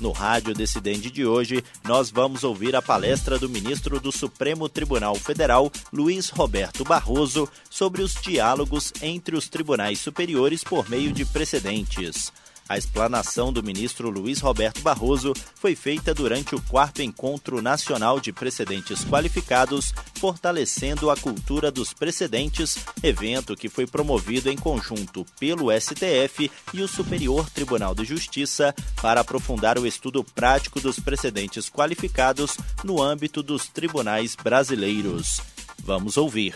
No Rádio Decidente de hoje, nós vamos ouvir a palestra do ministro do Supremo Tribunal Federal, Luiz Roberto Barroso, sobre os diálogos entre os tribunais superiores por meio de precedentes. A explanação do ministro Luiz Roberto Barroso foi feita durante o quarto Encontro Nacional de Precedentes Qualificados, fortalecendo a cultura dos precedentes, evento que foi promovido em conjunto pelo STF e o Superior Tribunal de Justiça para aprofundar o estudo prático dos precedentes qualificados no âmbito dos tribunais brasileiros. Vamos ouvir.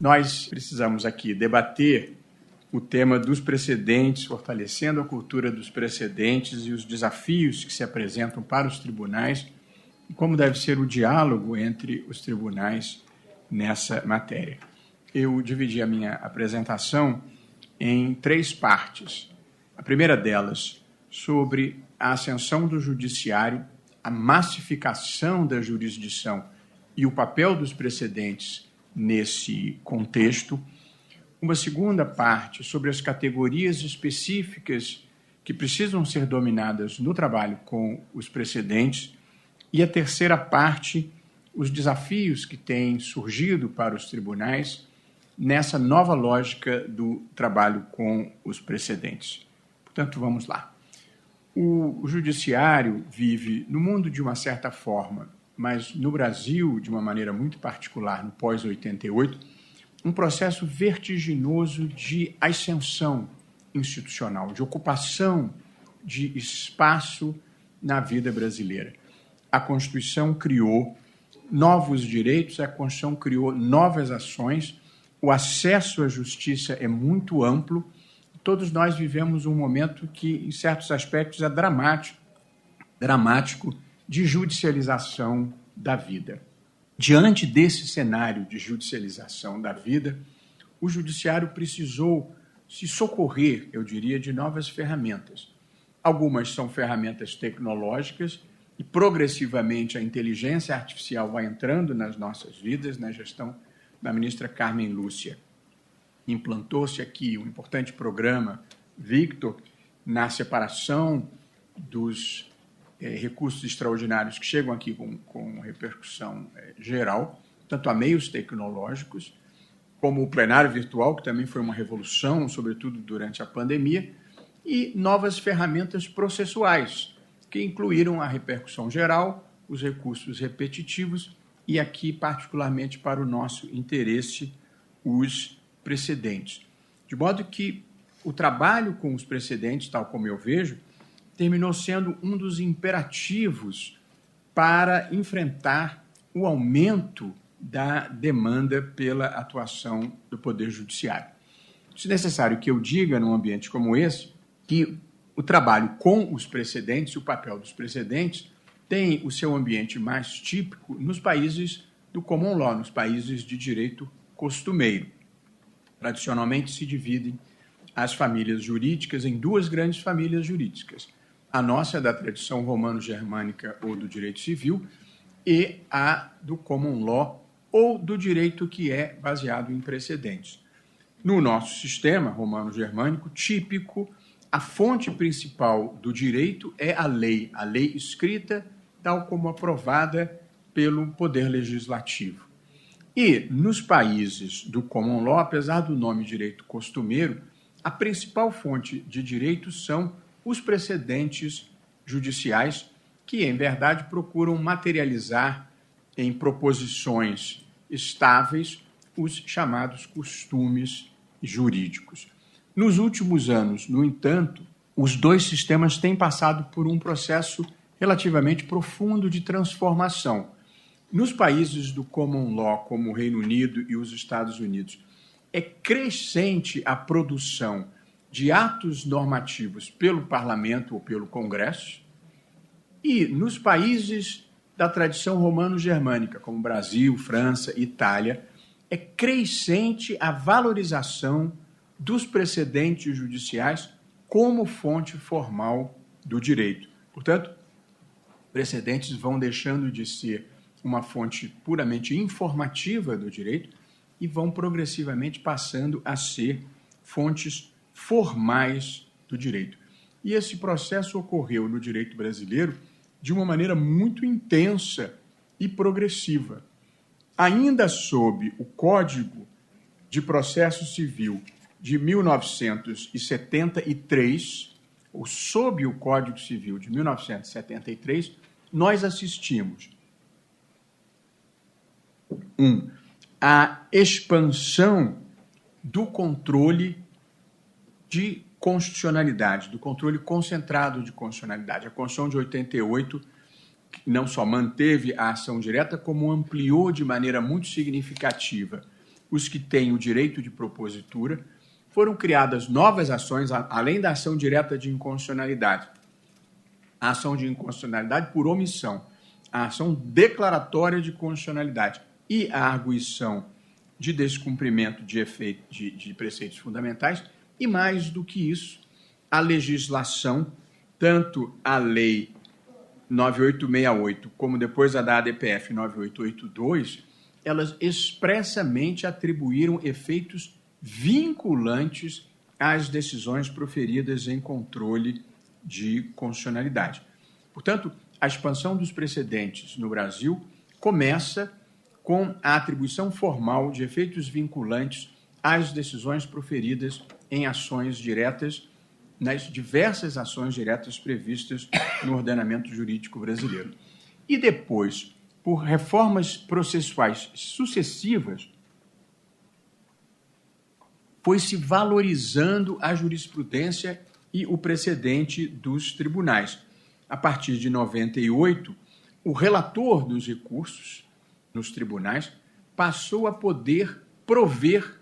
Nós precisamos aqui debater o tema dos precedentes, fortalecendo a cultura dos precedentes e os desafios que se apresentam para os tribunais e como deve ser o diálogo entre os tribunais nessa matéria. Eu dividi a minha apresentação em três partes. A primeira delas sobre a ascensão do judiciário, a massificação da jurisdição e o papel dos precedentes nesse contexto uma segunda parte sobre as categorias específicas que precisam ser dominadas no trabalho com os precedentes, e a terceira parte, os desafios que têm surgido para os tribunais nessa nova lógica do trabalho com os precedentes. Portanto, vamos lá. O, judiciário vive no mundo de uma certa forma, mas no Brasil, de uma maneira muito particular, no pós-88, um processo vertiginoso de ascensão institucional, de ocupação de espaço na vida brasileira. A Constituição criou novos direitos, a Constituição criou novas ações, o acesso à justiça é muito amplo. Todos nós vivemos um momento que, em certos aspectos, é dramático, dramático de judicialização da vida. Diante desse cenário de judicialização da vida, o judiciário precisou se socorrer, eu diria, de novas ferramentas. Algumas são ferramentas tecnológicas e progressivamente a inteligência artificial vai entrando nas nossas vidas, na gestão da ministra Carmen Lúcia. Implantou-se aqui um importante programa, Victor, na separação dos é, recursos extraordinários que chegam aqui com, com repercussão é, geral, tanto a meios tecnológicos, como o plenário virtual, que também foi uma revolução, sobretudo durante a pandemia, e novas ferramentas processuais, que incluíram a repercussão geral, os recursos repetitivos e, aqui, particularmente para o nosso interesse, os precedentes. De modo que o trabalho com os precedentes, tal como eu vejo, terminou sendo um dos imperativos para enfrentar o aumento da demanda pela atuação do Poder Judiciário. Se necessário que eu diga, num ambiente como esse, que o trabalho com os precedentes, o papel dos precedentes, tem o seu ambiente mais típico nos países do common law, nos países de direito costumeiro. Tradicionalmente se dividem as famílias jurídicas em duas grandes famílias jurídicas: a nossa é da tradição romano-germânica ou do direito civil, e a do common law ou do direito que é baseado em precedentes. No nosso sistema romano-germânico típico, a fonte principal do direito é a lei, a lei escrita, tal como aprovada pelo Poder Legislativo. E nos países do common law, apesar do nome direito costumeiro, a principal fonte de direito são os precedentes judiciais que, em verdade, procuram materializar em proposições estáveis os chamados costumes jurídicos. Nos últimos anos, no entanto, os dois sistemas têm passado por um processo relativamente profundo de transformação. Nos países do common law, como o Reino Unido e os Estados Unidos, é crescente a produção de atos normativos pelo parlamento ou pelo Congresso, e nos países da tradição romano-germânica, como Brasil, França, Itália, é crescente a valorização dos precedentes judiciais como fonte formal do direito. Portanto, precedentes vão deixando de ser uma fonte puramente informativa do direito e vão progressivamente passando a ser fontes formais do direito. E esse processo ocorreu no direito brasileiro de uma maneira muito intensa e progressiva. Ainda sob o Código de Processo Civil de 1973, ou sob o Código Civil de 1973, nós assistimos um, a expansão do controle de constitucionalidade, do controle concentrado de constitucionalidade. A Constituição de 88 não só manteve a ação direta, como ampliou de maneira muito significativa os que têm o direito de propositura. Foram criadas novas ações, além da ação direta de inconstitucionalidade. A ação de inconstitucionalidade por omissão, a ação declaratória de constitucionalidade e a arguição de descumprimento de, efeito, de, de preceitos fundamentais, e mais do que isso, a legislação, tanto a lei 9868 como depois a da ADPF 9882, elas expressamente atribuíram efeitos vinculantes às decisões proferidas em controle de constitucionalidade. Portanto, a expansão dos precedentes no Brasil começa com a atribuição formal de efeitos vinculantes às decisões proferidas em ações diretas, nas diversas ações diretas previstas no ordenamento jurídico brasileiro. E depois, por reformas processuais sucessivas, foi se valorizando a jurisprudência e o precedente dos tribunais. A partir de 98, o relator dos recursos nos tribunais, passou a poder prover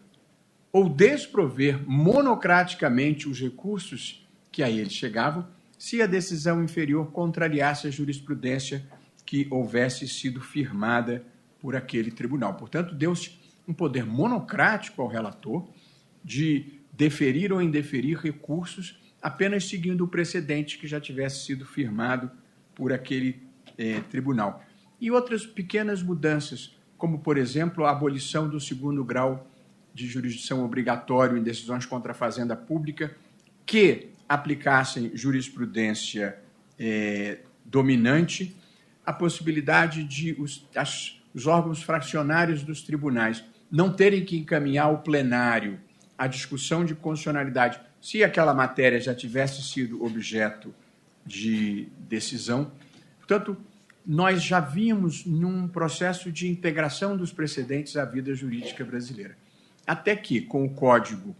ou desprover monocraticamente os recursos que a ele chegavam, se a decisão inferior contrariasse a jurisprudência que houvesse sido firmada por aquele tribunal. Portanto, deu-se um poder monocrático ao relator de deferir ou indeferir recursos apenas seguindo o precedente que já tivesse sido firmado por aquele eh, tribunal e outras pequenas mudanças, como, por exemplo, a abolição do segundo grau de jurisdição obrigatório em decisões contra a fazenda pública, que aplicassem jurisprudência é, dominante, a possibilidade de os, as, os órgãos fracionários dos tribunais não terem que encaminhar ao plenário a discussão de constitucionalidade se aquela matéria já tivesse sido objeto de decisão. Portanto, nós já vimos num processo de integração dos precedentes à vida jurídica brasileira. Até que, com o Código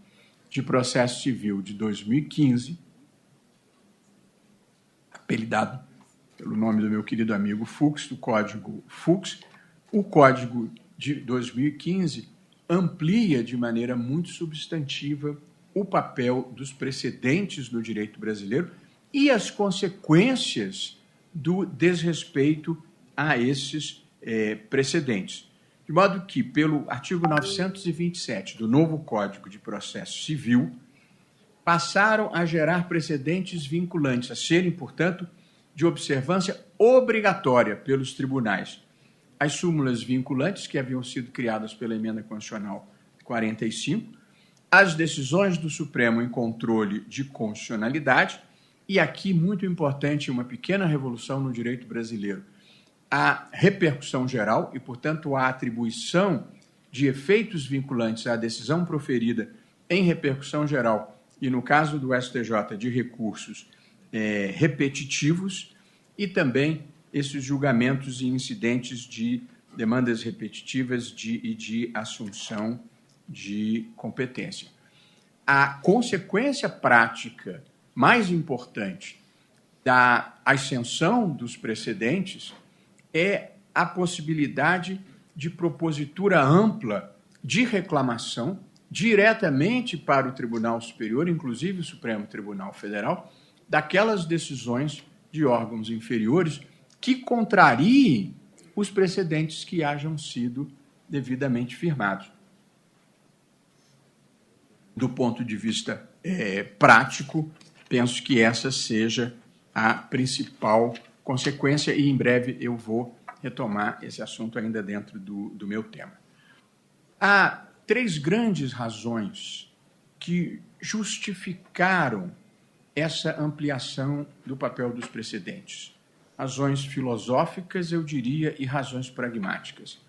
de Processo Civil de 2015, apelidado pelo nome do meu querido amigo Fux, do Código Fux, o Código de 2015 amplia de maneira muito substantiva o papel dos precedentes no direito brasileiro e as consequências do desrespeito a esses é, precedentes. De modo que, pelo artigo 927 do novo Código de Processo Civil, passaram a gerar precedentes vinculantes, a serem, portanto, de observância obrigatória pelos tribunais. As súmulas vinculantes que haviam sido criadas pela Emenda Constitucional 45, as decisões do Supremo em controle de constitucionalidade e aqui, muito importante, uma pequena revolução no direito brasileiro. A repercussão geral e, portanto, a atribuição de efeitos vinculantes à decisão proferida em repercussão geral e, no caso do STJ, de recursos é, repetitivos e também esses julgamentos e incidentes de demandas repetitivas de, e de assunção de competência. A consequência prática mais importante da ascensão dos precedentes é a possibilidade de propositura ampla de reclamação diretamente para o Tribunal Superior, inclusive o Supremo Tribunal Federal, daquelas decisões de órgãos inferiores que contrariem os precedentes que hajam sido devidamente firmados. Do ponto de vista é, prático, penso que essa seja a principal consequência, e em breve eu vou retomar esse assunto ainda dentro do, do meu tema. Há três grandes razões que justificaram essa ampliação do papel dos precedentes. Razões filosóficas, eu diria, e razões pragmáticas.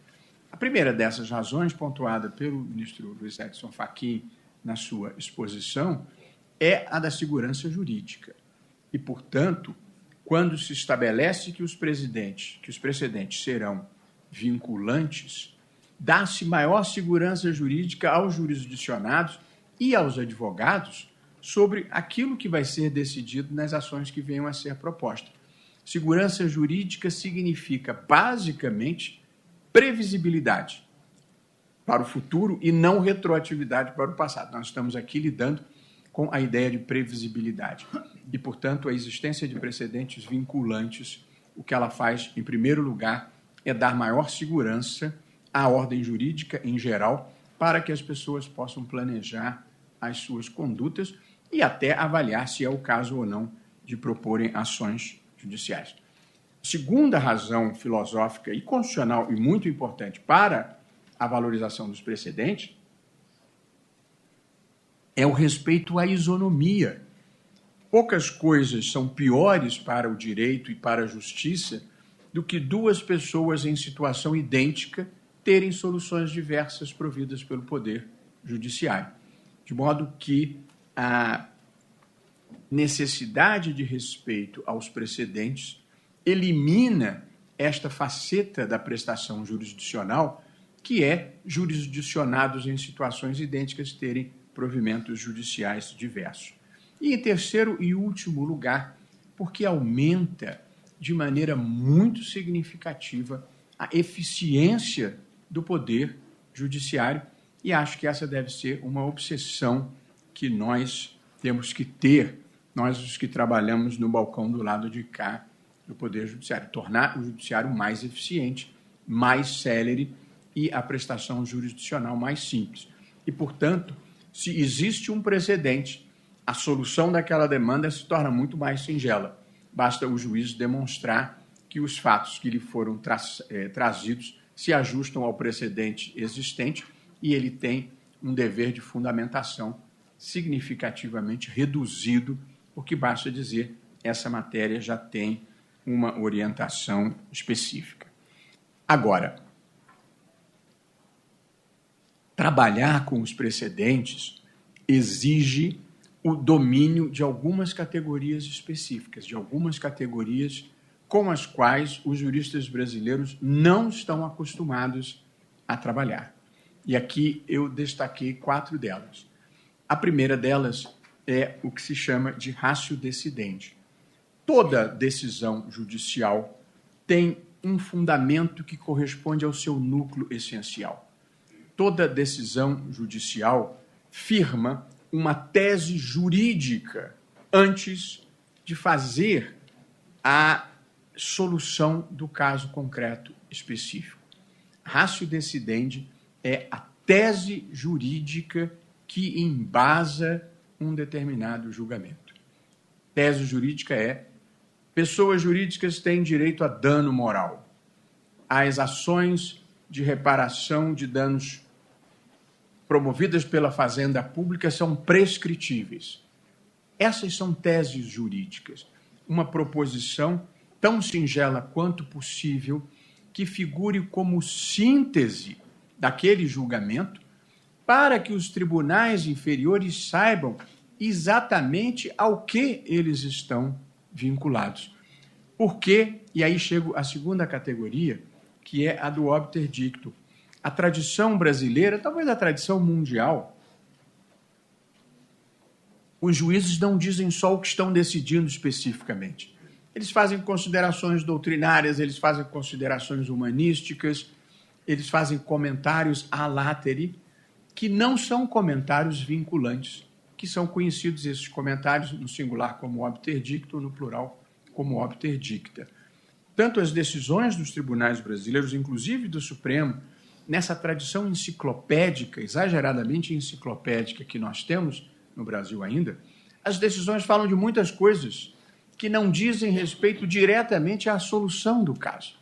A primeira dessas razões, pontuada pelo ministro Luiz Edson Fachin na sua exposição, é a da segurança jurídica. E, portanto, quando se estabelece que os presidentes, que os precedentes serão vinculantes, dá-se maior segurança jurídica aos jurisdicionados e aos advogados sobre aquilo que vai ser decidido nas ações que venham a ser propostas. Segurança jurídica significa, basicamente, previsibilidade para o futuro e não retroatividade para o passado. Nós estamos aqui lidando com a ideia de previsibilidade. E, portanto, a existência de precedentes vinculantes, o que ela faz, em primeiro lugar, é dar maior segurança à ordem jurídica em geral, para que as pessoas possam planejar as suas condutas e até avaliar se é o caso ou não de proporem ações judiciais. Segunda razão filosófica e constitucional e muito importante para a valorização dos precedentes é o respeito à isonomia. Poucas coisas são piores para o direito e para a justiça do que duas pessoas em situação idêntica terem soluções diversas providas pelo Poder Judiciário. De modo que a necessidade de respeito aos precedentes elimina esta faceta da prestação jurisdicional, que é jurisdicionados em situações idênticas terem provimentos judiciais diversos. E em terceiro e último lugar, porque aumenta de maneira muito significativa a eficiência do poder judiciário, e acho que essa deve ser uma obsessão que nós temos que ter, nós os que trabalhamos no balcão do lado de cá do Poder Judiciário, tornar o Judiciário mais eficiente, mais célere e a prestação jurisdicional mais simples. E, portanto, se existe um precedente, a solução daquela demanda se torna muito mais singela. Basta o juiz demonstrar que os fatos que lhe foram tra eh, trazidos se ajustam ao precedente existente e ele tem um dever de fundamentação significativamente reduzido, porque basta dizer essa matéria já tem uma orientação específica. Agora, trabalhar com os precedentes exige o domínio de algumas categorias específicas, de algumas categorias com as quais os juristas brasileiros não estão acostumados a trabalhar. E aqui eu destaquei quatro delas. A primeira delas é o que se chama de rácio decidente. Toda decisão judicial tem um fundamento que corresponde ao seu núcleo essencial. Toda decisão judicial firma uma tese jurídica antes de fazer a solução do caso concreto específico. Rácio decidente é a tese jurídica que embasa um determinado julgamento. Tese jurídica é: pessoas jurídicas têm direito a dano moral. As ações de reparação de danos promovidas pela Fazenda Pública são prescritíveis. Essas são teses jurídicas. Uma proposição tão singela quanto possível que figure como síntese daquele julgamento para que os tribunais inferiores saibam exatamente ao que eles estão vinculados. Porque, e aí chego à segunda categoria, que é a do obter dicto. A tradição brasileira, talvez a tradição mundial, os juízes não dizem só o que estão decidindo especificamente. Eles fazem considerações doutrinárias, eles fazem considerações humanísticas, eles fazem comentários a latere, que não são comentários vinculantes, que são conhecidos esses comentários no singular como obter dicto, no plural como obter dicta. Portanto, as decisões dos tribunais brasileiros, inclusive do Supremo, nessa tradição enciclopédica, exageradamente enciclopédica que nós temos no Brasil ainda, as decisões falam de muitas coisas que não dizem respeito diretamente à solução do caso.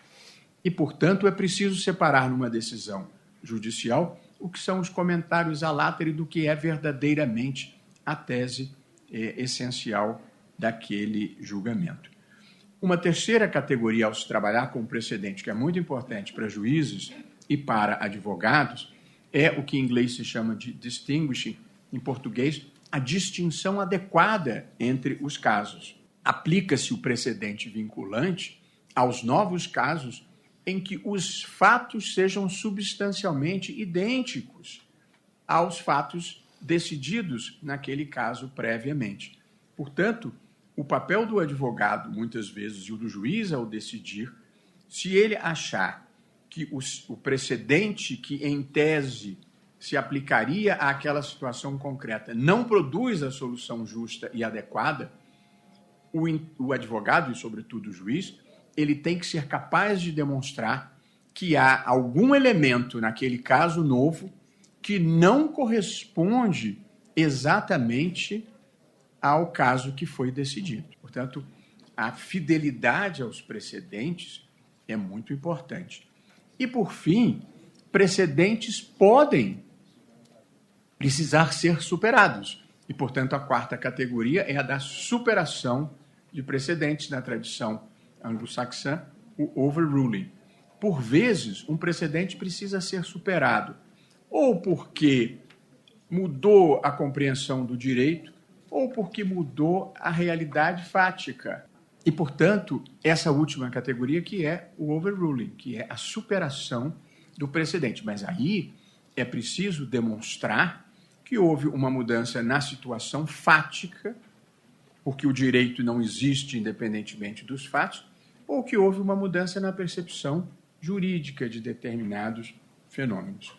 E, portanto, é preciso separar numa decisão judicial o que são os comentários à látera do que é verdadeiramente a tese é, essencial daquele julgamento. Uma terceira categoria ao se trabalhar com o precedente, que é muito importante para juízes e para advogados, é o que em inglês se chama de distinguishing, em português, a distinção adequada entre os casos. Aplica-se o precedente vinculante aos novos casos em que os fatos sejam substancialmente idênticos aos fatos decididos naquele caso previamente. Portanto, o papel do advogado, muitas vezes, e o do juiz ao decidir, se ele achar que o precedente que, em tese, se aplicaria àquela situação concreta não produz a solução justa e adequada, o, o advogado, e sobretudo o juiz, ele tem que ser capaz de demonstrar que há algum elemento naquele caso novo que não corresponde exatamente ao caso que foi decidido. Portanto, a fidelidade aos precedentes é muito importante. E, por fim, precedentes podem precisar ser superados. E, portanto, a quarta categoria é a da superação de precedentes na tradição anglo-saxã, o overruling. Por vezes, um precedente precisa ser superado, ou porque mudou a compreensão do direito, ou porque mudou a realidade fática. E, portanto, essa última categoria que é o overruling, que é a superação do precedente. Mas aí é preciso demonstrar que houve uma mudança na situação fática, porque o direito não existe independentemente dos fatos, ou que houve uma mudança na percepção jurídica de determinados fenômenos.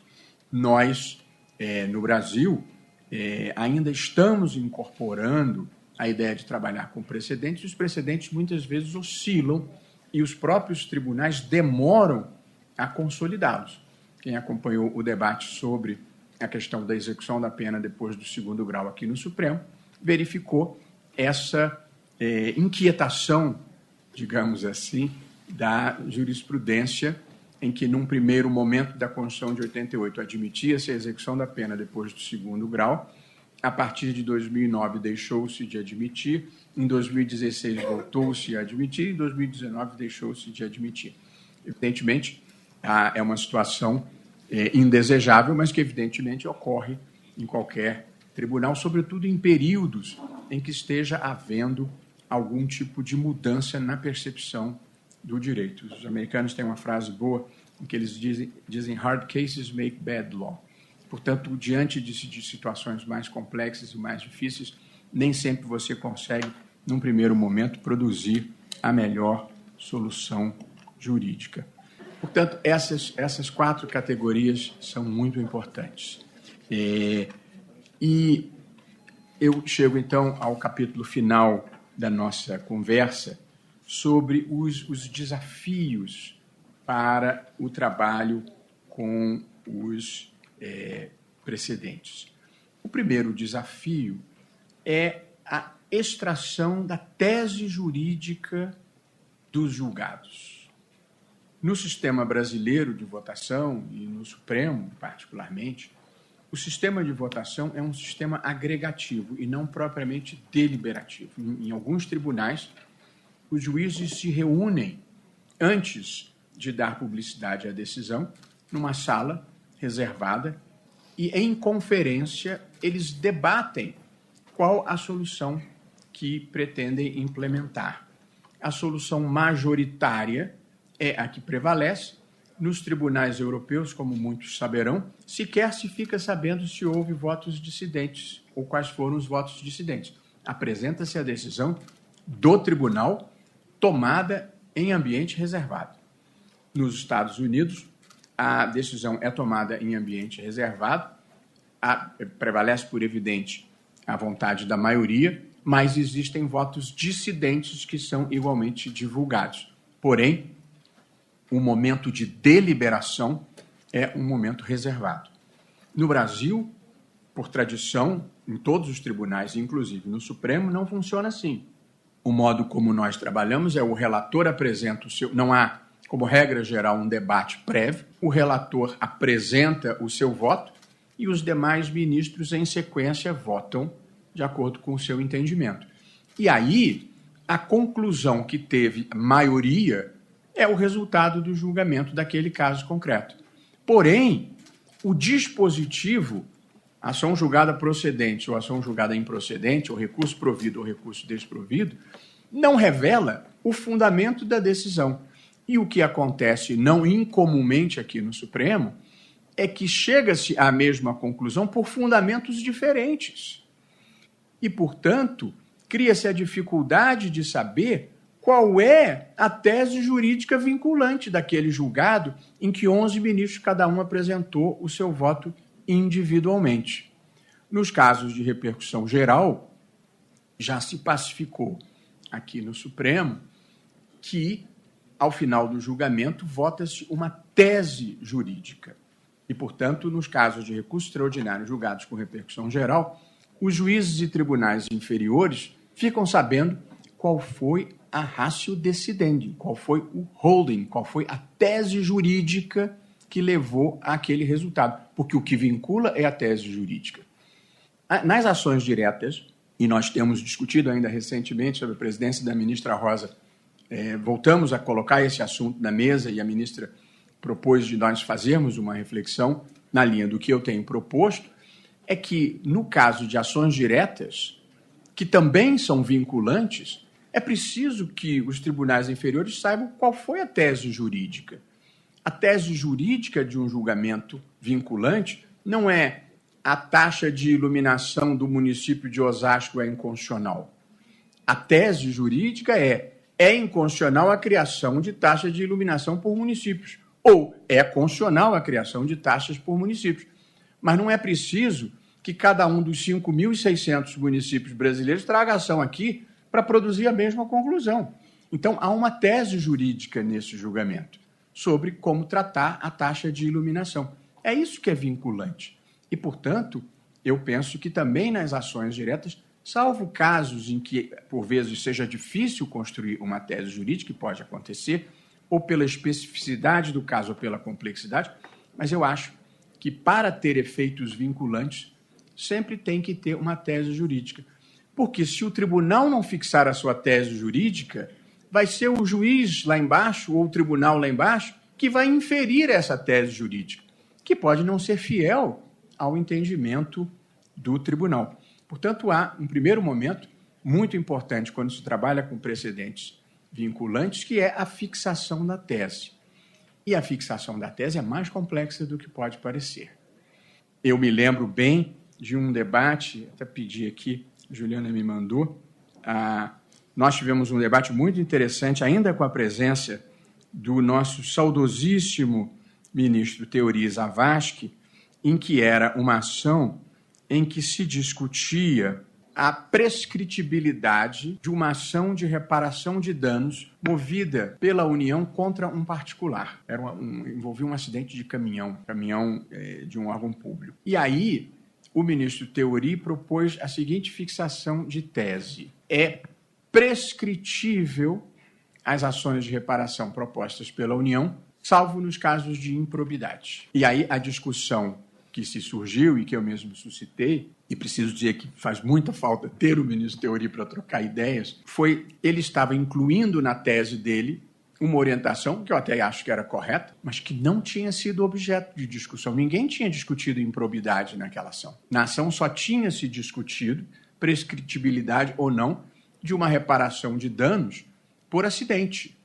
Nós, é, no Brasil, é, ainda estamos incorporando a ideia de trabalhar com precedentes, os precedentes muitas vezes oscilam e os próprios tribunais demoram a consolidá-los. Quem acompanhou o debate sobre a questão da execução da pena depois do segundo grau aqui no Supremo verificou essa é, inquietação digamos assim, da jurisprudência, em que, num primeiro momento da Constituição de 88, admitia-se a execução da pena depois do segundo grau. A partir de 2009, deixou-se de admitir. Em 2016, voltou-se a admitir. Em 2019, deixou-se de admitir. Evidentemente, é uma situação é, indesejável, mas que, evidentemente, ocorre em qualquer tribunal, sobretudo em períodos em que esteja havendo algum tipo de mudança na percepção do direito. Os americanos têm uma frase boa em que eles dizem, dizem hard cases make bad law. Portanto, diante de, de situações mais complexas e mais difíceis, nem sempre você consegue, num primeiro momento, produzir a melhor solução jurídica. Portanto, essas, essas quatro categorias são muito importantes. É, e eu chego então ao capítulo final da nossa conversa sobre os, os desafios para o trabalho com os é, precedentes. O primeiro desafio é a extração da tese jurídica dos julgados. No sistema brasileiro de votação, e no Supremo particularmente, o sistema de votação é um sistema agregativo e não propriamente deliberativo. Em, em alguns tribunais, os juízes se reúnem antes de dar publicidade à decisão, numa sala reservada, e em conferência eles debatem qual a solução que pretendem implementar. A solução majoritária é a que prevalece, nos tribunais europeus, como muitos saberão, sequer se fica sabendo se houve votos dissidentes ou quais foram os votos dissidentes. Apresenta-se a decisão do tribunal tomada em ambiente reservado. Nos Estados Unidos, a decisão é tomada em ambiente reservado, a, prevalece por evidente a vontade da maioria, mas existem votos dissidentes que são igualmente divulgados. Porém, o momento de deliberação é um momento reservado. No Brasil, por tradição, em todos os tribunais, inclusive no Supremo, não funciona assim. O modo como nós trabalhamos é o relator apresenta o seu. Não há, como regra geral, um debate prévio. O relator apresenta o seu voto e os demais ministros, em sequência, votam de acordo com o seu entendimento. E aí, a conclusão que teve maioria é o resultado do julgamento daquele caso concreto. Porém, o dispositivo, ação julgada procedente ou ação julgada improcedente, ou recurso provido ou recurso desprovido, não revela o fundamento da decisão. E o que acontece não incomumente aqui no Supremo é que chega-se à mesma conclusão por fundamentos diferentes. E, portanto, cria-se a dificuldade de saber qual é a tese jurídica vinculante daquele julgado em que 11 ministros, cada um apresentou o seu voto individualmente. Nos casos de repercussão geral, já se pacificou aqui no Supremo que, ao final do julgamento, vota-se uma tese jurídica. E, portanto, nos casos de recurso extraordinário julgados com repercussão geral, os juízes e tribunais inferiores ficam sabendo qual foi a ratio decidendi, qual foi o holding, qual foi a tese jurídica que levou àquele resultado. Porque o que vincula é a tese jurídica. Nas ações diretas, e nós temos discutido ainda recentemente sobre a presidência da ministra Rosa, é, voltamos a colocar esse assunto na mesa e a ministra propôs de nós fazermos uma reflexão na linha do que eu tenho proposto, é que no caso de ações diretas, que também são vinculantes, é preciso que os tribunais inferiores saibam qual foi a tese jurídica. A tese jurídica de um julgamento vinculante não é a taxa de iluminação do município de Osasco é inconstitucional. A tese jurídica é é inconstitucional a criação de taxa de iluminação por municípios ou é constitucional a criação de taxas por municípios. Mas não é preciso que cada um dos 5.600 municípios brasileiros traga ação aqui para produzir a mesma conclusão. Então, há uma tese jurídica nesse julgamento sobre como tratar a taxa de iluminação. É isso que é vinculante. E, portanto, eu penso que também nas ações diretas, salvo casos em que, por vezes, seja difícil construir uma tese jurídica, que pode acontecer, ou pela especificidade do caso ou pela complexidade, mas eu acho que para ter efeitos vinculantes, sempre tem que ter uma tese jurídica. Porque se o tribunal não fixar a sua tese jurídica, vai ser o juiz lá embaixo ou o tribunal lá embaixo que vai inferir essa tese jurídica, que pode não ser fiel ao entendimento do tribunal. Portanto, há um primeiro momento muito importante quando se trabalha com precedentes vinculantes, que é a fixação da tese. E a fixação da tese é mais complexa do que pode parecer. Eu me lembro bem de um debate, até pedi aqui Juliana me mandou. Nós tivemos um debate muito interessante, ainda com a presença do nosso saudosíssimo ministro Teori Zavascki, em que era uma ação em que se discutia a prescritibilidade de uma ação de reparação de danos movida pela União contra um particular. Era um, envolvia um acidente de caminhão, caminhão é, de um órgão público. E aí o ministro Teori propôs a seguinte fixação de tese: é prescritível as ações de reparação propostas pela União, salvo nos casos de improbidade. E aí a discussão que se surgiu e que eu mesmo suscitei, e preciso dizer que faz muita falta ter o ministro Teori para trocar ideias, foi ele estava incluindo na tese dele uma orientação que eu até acho que era correta, mas que não tinha sido objeto de discussão. Ninguém tinha discutido improbidade naquela ação. Na ação só tinha se discutido prescritibilidade ou não de uma reparação de danos por acidente.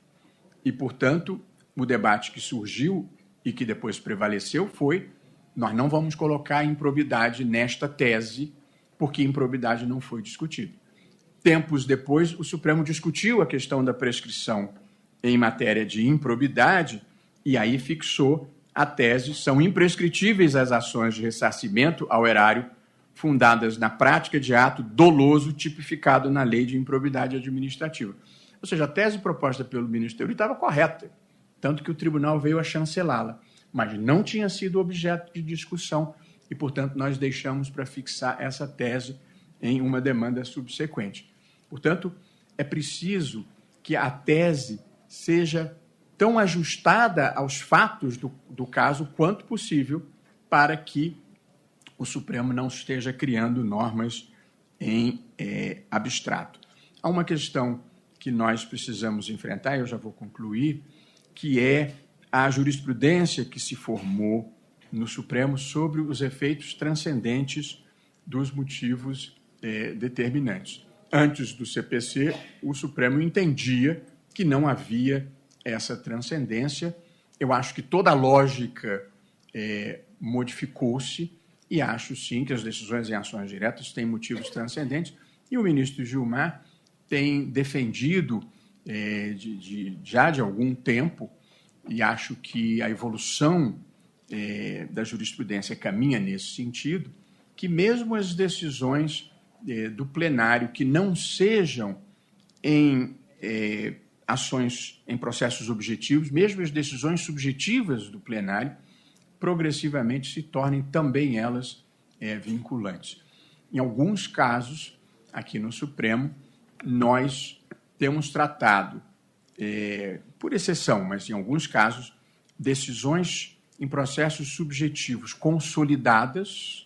E, portanto, o debate que surgiu e que depois prevaleceu foi: nós não vamos colocar improbidade nesta tese, porque improbidade não foi discutida. Tempos depois, o Supremo discutiu a questão da prescrição em matéria de improbidade, e aí fixou a tese: são imprescritíveis as ações de ressarcimento ao erário fundadas na prática de ato doloso tipificado na lei de improbidade administrativa. Ou seja, a tese proposta pelo ministro estava correta, tanto que o tribunal veio a chancelá-la, mas não tinha sido objeto de discussão e, portanto, nós deixamos para fixar essa tese em uma demanda subsequente. Portanto, é preciso que a tese seja tão ajustada aos fatos do, do caso quanto possível para que o Supremo não esteja criando normas em é, abstrato. Há uma questão que nós precisamos enfrentar, eu já vou concluir, que é a jurisprudência que se formou no Supremo sobre os efeitos transcendentes dos motivos é, determinantes. Antes do CPC, o Supremo entendia que não havia essa transcendência. Eu acho que toda a lógica é, modificou-se e acho sim que as decisões em ações diretas têm motivos transcendentes e o ministro Gilmar tem defendido é, de, de, já de algum tempo e acho que a evolução é, da jurisprudência caminha nesse sentido, que mesmo as decisões é, do plenário que não sejam em é, ações em processos objetivos, mesmo as decisões subjetivas do plenário, progressivamente se tornem também elas é, vinculantes. Em alguns casos, aqui no Supremo, nós temos tratado, é, por exceção, mas em alguns casos, decisões em processos subjetivos consolidadas,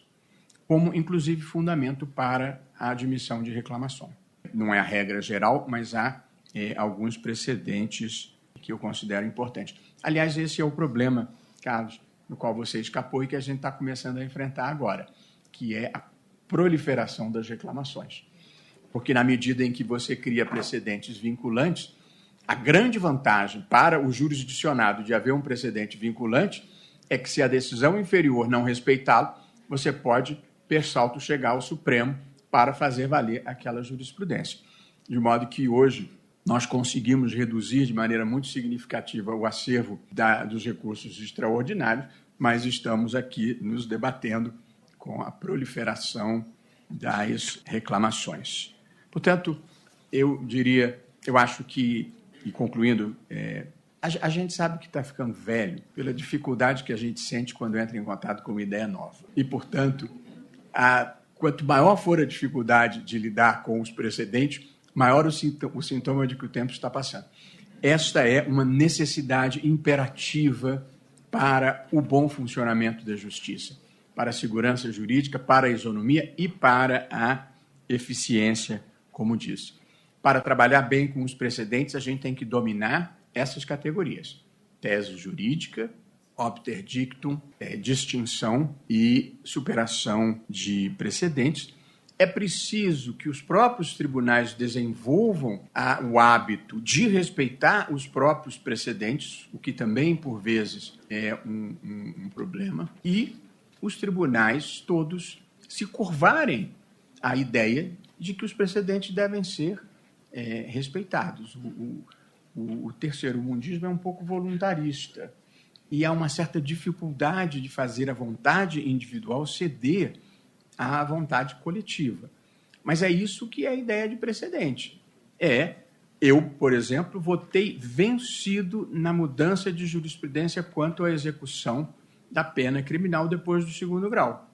como inclusive fundamento para a admissão de reclamação. Não é a regra geral, mas há é, alguns precedentes que eu considero importantes. Aliás, esse é o problema, Carlos, no qual você escapou e que a gente está começando a enfrentar agora, que é a proliferação das reclamações. Porque, na medida em que você cria precedentes vinculantes, a grande vantagem para o jurisdicionado de haver um precedente vinculante é que, se a decisão inferior não respeitá-lo, você pode, per salto, chegar ao Supremo para fazer valer aquela jurisprudência. De modo que hoje nós conseguimos reduzir de maneira muito significativa o acervo da, dos recursos extraordinários, mas estamos aqui nos debatendo com a proliferação das reclamações. Portanto, eu diria, eu acho que, e concluindo, é, a, a, gente sabe que está ficando velho pela dificuldade que a gente sente quando entra em contato com uma ideia nova. E, portanto, a, quanto maior for a dificuldade de lidar com os precedentes, maior o sintoma, o sintoma de que o tempo está passando. Esta é uma necessidade imperativa para o bom funcionamento da justiça, para a segurança jurídica, para a isonomia e para a eficiência, como disse. Para trabalhar bem com os precedentes, a gente tem que dominar essas categorias: tese jurídica, obter dictum, é, distinção e superação de precedentes. É preciso que os próprios tribunais desenvolvam a, o hábito de respeitar os próprios precedentes, o que também, por vezes, é um, um, um problema, e os tribunais todos se curvarem à ideia de que os precedentes devem ser é, respeitados. O, o, o terceiro mundismo é um pouco voluntarista e há uma certa dificuldade de fazer a vontade individual ceder à vontade coletiva. Mas é isso que é a ideia de precedente. É, eu, por exemplo, votei vencido na mudança de jurisprudência quanto à execução da pena criminal depois do segundo grau.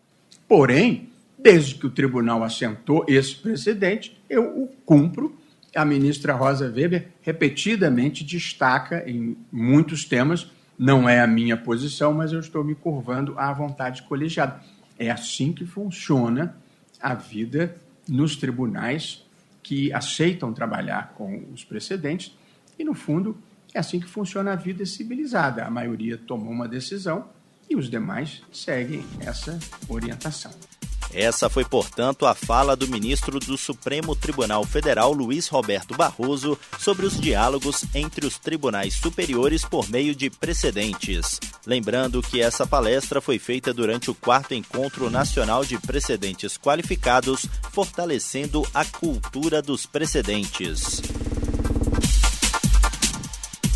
Porém, desde que o tribunal assentou esse precedente, eu o cumpro. A ministra Rosa Weber repetidamente destaca em muitos temas, não é a minha posição, mas eu estou me curvando à vontade colegiada. É assim que funciona a vida nos tribunais que aceitam trabalhar com os precedentes e, no fundo, é assim que funciona a vida civilizada. A maioria tomou uma decisão e os demais seguem essa orientação. Essa foi, portanto, a fala do ministro do Supremo Tribunal Federal, Luiz Roberto Barroso, sobre os diálogos entre os tribunais superiores por meio de precedentes. Lembrando que essa palestra foi feita durante o quarto Encontro Nacional de Precedentes Qualificados, fortalecendo a cultura dos precedentes.